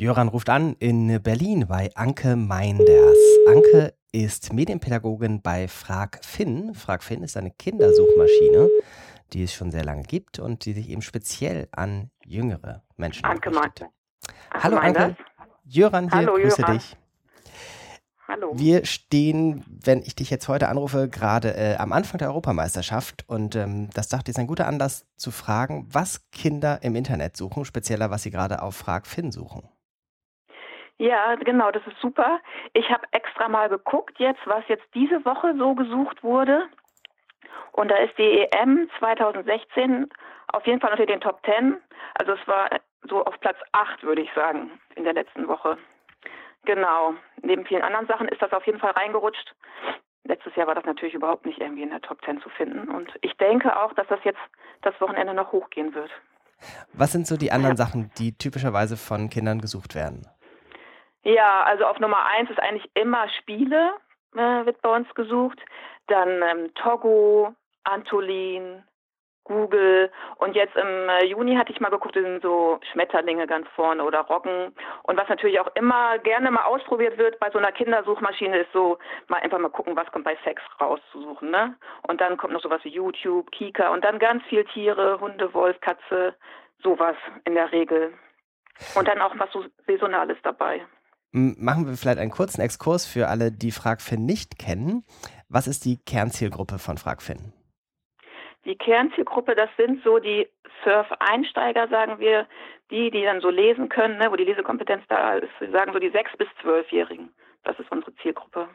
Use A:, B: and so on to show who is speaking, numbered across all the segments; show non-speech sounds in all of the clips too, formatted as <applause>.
A: Jöran ruft an in Berlin bei Anke Meinders. Anke ist Medienpädagogin bei Frag Finn. Frag Finn ist eine Kindersuchmaschine, die es schon sehr lange gibt und die sich eben speziell an jüngere Menschen
B: Anke
A: richtet.
B: Anke
A: Hallo Anke. Jöran hier,
B: Hallo,
A: grüße
B: Jöran.
A: dich.
B: Hallo.
A: Wir stehen, wenn ich dich jetzt heute anrufe, gerade äh, am Anfang der Europameisterschaft und ähm, das dachte ich ist ein guter Anlass zu fragen, was Kinder im Internet suchen, spezieller was sie gerade auf Frag Finn suchen.
B: Ja, genau, das ist super. Ich habe extra mal geguckt jetzt, was jetzt diese Woche so gesucht wurde. Und da ist die EM 2016 auf jeden Fall unter den Top 10. Also es war so auf Platz 8, würde ich sagen, in der letzten Woche. Genau. Neben vielen anderen Sachen ist das auf jeden Fall reingerutscht. Letztes Jahr war das natürlich überhaupt nicht irgendwie in der Top 10 zu finden. Und ich denke auch, dass das jetzt das Wochenende noch hochgehen wird.
A: Was sind so die anderen Sachen, die typischerweise von Kindern gesucht werden?
B: Ja, also auf Nummer eins ist eigentlich immer Spiele, äh, wird bei uns gesucht. Dann ähm, Togo, Antolin, Google. Und jetzt im äh, Juni hatte ich mal geguckt, da sind so Schmetterlinge ganz vorne oder Roggen. Und was natürlich auch immer gerne mal ausprobiert wird bei so einer Kindersuchmaschine ist so, mal einfach mal gucken, was kommt bei Sex rauszusuchen, ne? Und dann kommt noch sowas wie YouTube, Kika und dann ganz viel Tiere, Hunde, Wolf, Katze, sowas in der Regel. Und dann auch was so Saisonales dabei.
A: Machen wir vielleicht einen kurzen Exkurs für alle, die FragFin nicht kennen. Was ist die Kernzielgruppe von FragFin?
B: Die Kernzielgruppe, das sind so die Surf-Einsteiger, sagen wir, die, die dann so lesen können, ne, wo die Lesekompetenz da ist. Wir sagen so die sechs bis zwölfjährigen. Das ist unsere Zielgruppe.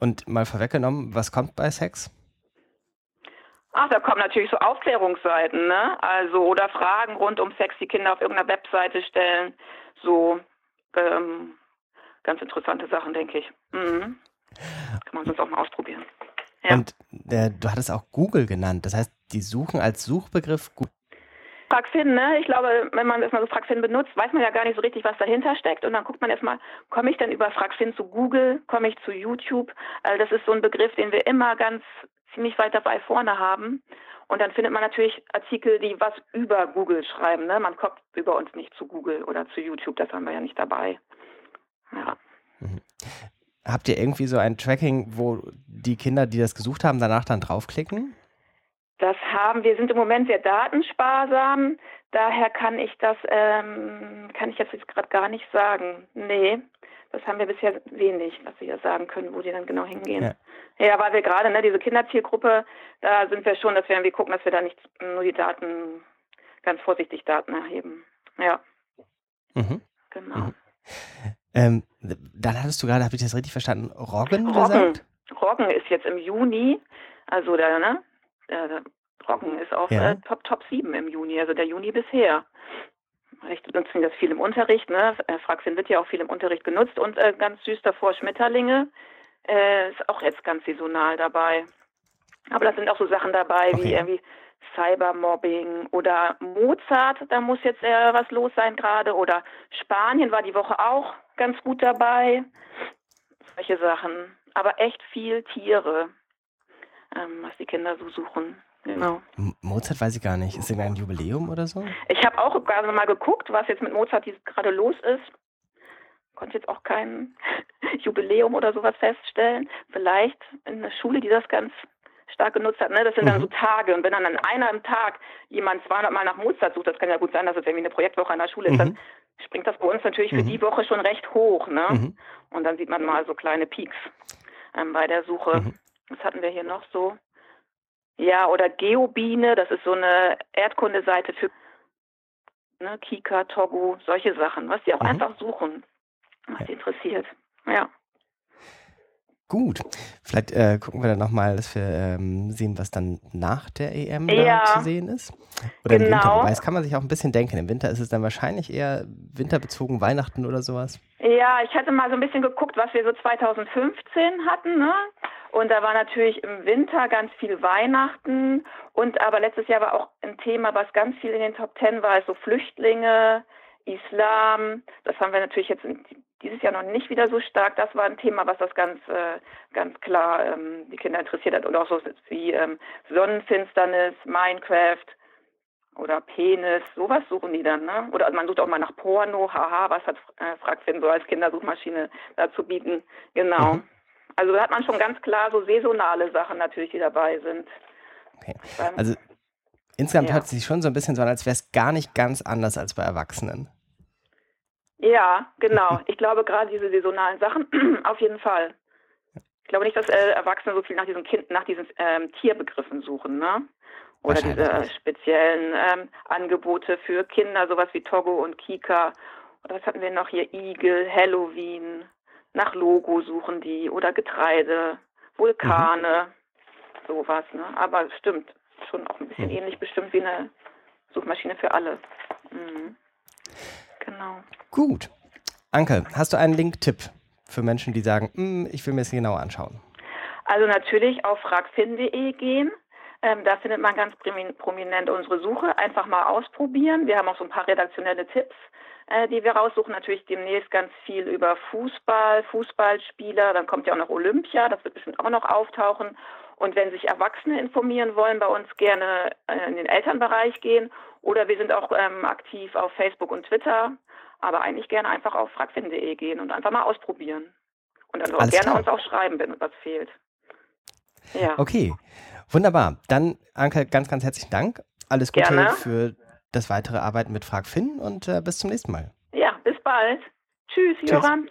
A: Und mal vorweggenommen, was kommt bei Sex?
B: Ach, da kommen natürlich so Aufklärungsseiten, ne? Also oder Fragen rund um Sex, die Kinder auf irgendeiner Webseite stellen. So ähm, ganz interessante Sachen, denke ich. Mhm. Kann man sonst auch mal ausprobieren. Ja.
A: Und äh, du hattest auch Google genannt. Das heißt, die suchen als Suchbegriff Gu-
B: Fragfin, ne? Ich glaube, wenn man erstmal so Fragfin benutzt, weiß man ja gar nicht so richtig, was dahinter steckt. Und dann guckt man erstmal, komme ich denn über Fragfin zu Google, komme ich zu YouTube? Also das ist so ein Begriff, den wir immer ganz ziemlich weit dabei vorne haben. Und dann findet man natürlich Artikel, die was über Google schreiben. Ne? Man kommt über uns nicht zu Google oder zu YouTube, das haben wir ja nicht dabei. Ja.
A: Habt ihr irgendwie so ein Tracking, wo die Kinder, die das gesucht haben, danach dann draufklicken?
B: Das haben wir sind im Moment sehr datensparsam, daher kann ich das ähm, kann ich das jetzt gerade gar nicht sagen. Nee, das haben wir bisher wenig, was wir sagen können, wo die dann genau hingehen.
A: Ja.
B: Ja, weil wir gerade ne diese Kinderzielgruppe, da sind wir schon, dass wir irgendwie gucken, dass wir da nicht nur die Daten ganz vorsichtig Daten erheben. Ja,
A: Mhm.
B: genau.
A: Mhm. Ähm, dann hattest du gerade, habe ich das richtig verstanden, Roggen
B: Roggen.
A: gesagt?
B: Roggen ist jetzt im Juni, also der, ne? Der, der Roggen ist auf
A: Ja.
B: äh, Top Top 7 im Juni, also der Juni bisher. Ich nutzen das viel im Unterricht, ne? Äh, Fraxin wird ja auch viel im Unterricht genutzt und äh, ganz süß davor Schmetterlinge äh, ist auch jetzt ganz saisonal dabei. Aber da sind auch so Sachen dabei
A: Okay.
B: wie irgendwie Cybermobbing oder Mozart, da muss jetzt äh, was los sein gerade oder Spanien war die Woche auch ganz gut dabei. Solche Sachen. Aber echt viel Tiere, ähm, was die Kinder so suchen. Genau.
A: Mozart weiß ich gar nicht. Ist irgendein Jubiläum oder so?
B: Ich habe auch gerade mal geguckt, was jetzt mit Mozart dies- gerade los ist. Konnte jetzt auch kein <laughs> Jubiläum oder sowas feststellen. Vielleicht in der Schule, die das ganz stark genutzt hat. Ne? Das sind dann
A: Mhm.
B: so Tage. Und wenn dann an einem Tag jemand 200 Mal nach Mozart sucht, das kann ja gut sein, dass es irgendwie eine Projektwoche an der Schule ist,
A: Mhm.
B: dann springt das bei uns natürlich für
A: Mhm.
B: die Woche schon recht hoch. Ne?
A: Mhm.
B: Und dann sieht man mal so kleine Peaks ähm, bei der Suche. Was hatten wir hier noch so? Ja, oder Geobiene, das ist so eine Erdkundeseite für ne, Kika, Togo, solche Sachen, was die auch
A: Mhm.
B: einfach suchen, was
A: Ja.
B: die interessiert. Ja.
A: Gut. Vielleicht äh, gucken wir dann nochmal, dass wir ähm, sehen, was dann nach der EM
B: Ja.
A: zu sehen ist. Oder im Winter.
B: Genau.
A: Wobei, das kann man sich auch ein bisschen denken. Im Winter ist es dann wahrscheinlich eher winterbezogen Weihnachten oder sowas.
B: Ja, ich hatte mal so ein bisschen geguckt, was wir so 2015 hatten, ne? Und da war natürlich im Winter ganz viel Weihnachten und aber letztes Jahr war auch ein Thema, was ganz viel in den Top Ten war, so Flüchtlinge, Islam. Das haben wir natürlich jetzt dieses Jahr noch nicht wieder so stark. Das war ein Thema, was das ganz, äh, ganz klar ähm, die Kinder interessiert hat. Und auch so wie ähm, Sonnenfinsternis, Minecraft, oder Penis, sowas suchen die dann, ne? Oder man sucht auch mal nach Porno, haha, was hat äh, Fragfin so als Kindersuchmaschine da zu bieten? Genau. Mhm. Also da hat man schon ganz klar so saisonale Sachen natürlich, die dabei sind.
A: Okay. Also insgesamt ja. hört es sich schon so ein bisschen so an, als wäre es gar nicht ganz anders als bei Erwachsenen.
B: Ja, genau. <laughs> Ich glaube gerade diese saisonalen Sachen <clears throat> auf jeden Fall. Ich glaube nicht, dass äh, Erwachsene so viel nach diesen Kind, nach diesen ähm, Tierbegriffen suchen, ne? Oder diese speziellen ähm, Angebote für Kinder, sowas wie Togo und Kika. Oder was hatten wir noch hier? Igel, Halloween, nach Logo suchen die oder Getreide, Vulkane, mhm. sowas, ne? Aber stimmt, schon auch ein bisschen mhm. ähnlich bestimmt wie eine Suchmaschine für alle. Mhm. Genau.
A: Gut. Anke, hast du einen Link-Tipp für Menschen, die sagen, hm, ich will mir das genauer anschauen?
B: Also natürlich auf fragfin.de gehen. Ähm, da findet man ganz prominent unsere Suche. Einfach mal ausprobieren. Wir haben auch so ein paar redaktionelle Tipps, äh, die wir raussuchen. Natürlich demnächst ganz viel über Fußball, Fußballspieler. Dann kommt ja auch noch Olympia. Das wird bestimmt auch noch auftauchen. Und wenn sich Erwachsene informieren wollen, bei uns gerne äh, in den Elternbereich gehen. Oder wir sind auch ähm, aktiv auf Facebook und Twitter. Aber eigentlich gerne einfach auf fragfin.de gehen und einfach mal ausprobieren. Und dann auch gerne klar. uns auch schreiben, wenn was fehlt.
A: Ja. Okay, wunderbar. Dann, Anke, ganz, ganz herzlichen Dank. Alles Gute gerne. für das weitere Arbeiten mit Frag Finn und äh, bis zum nächsten Mal.
B: Ja, bis bald. Tschüss, Tschüss. Joran.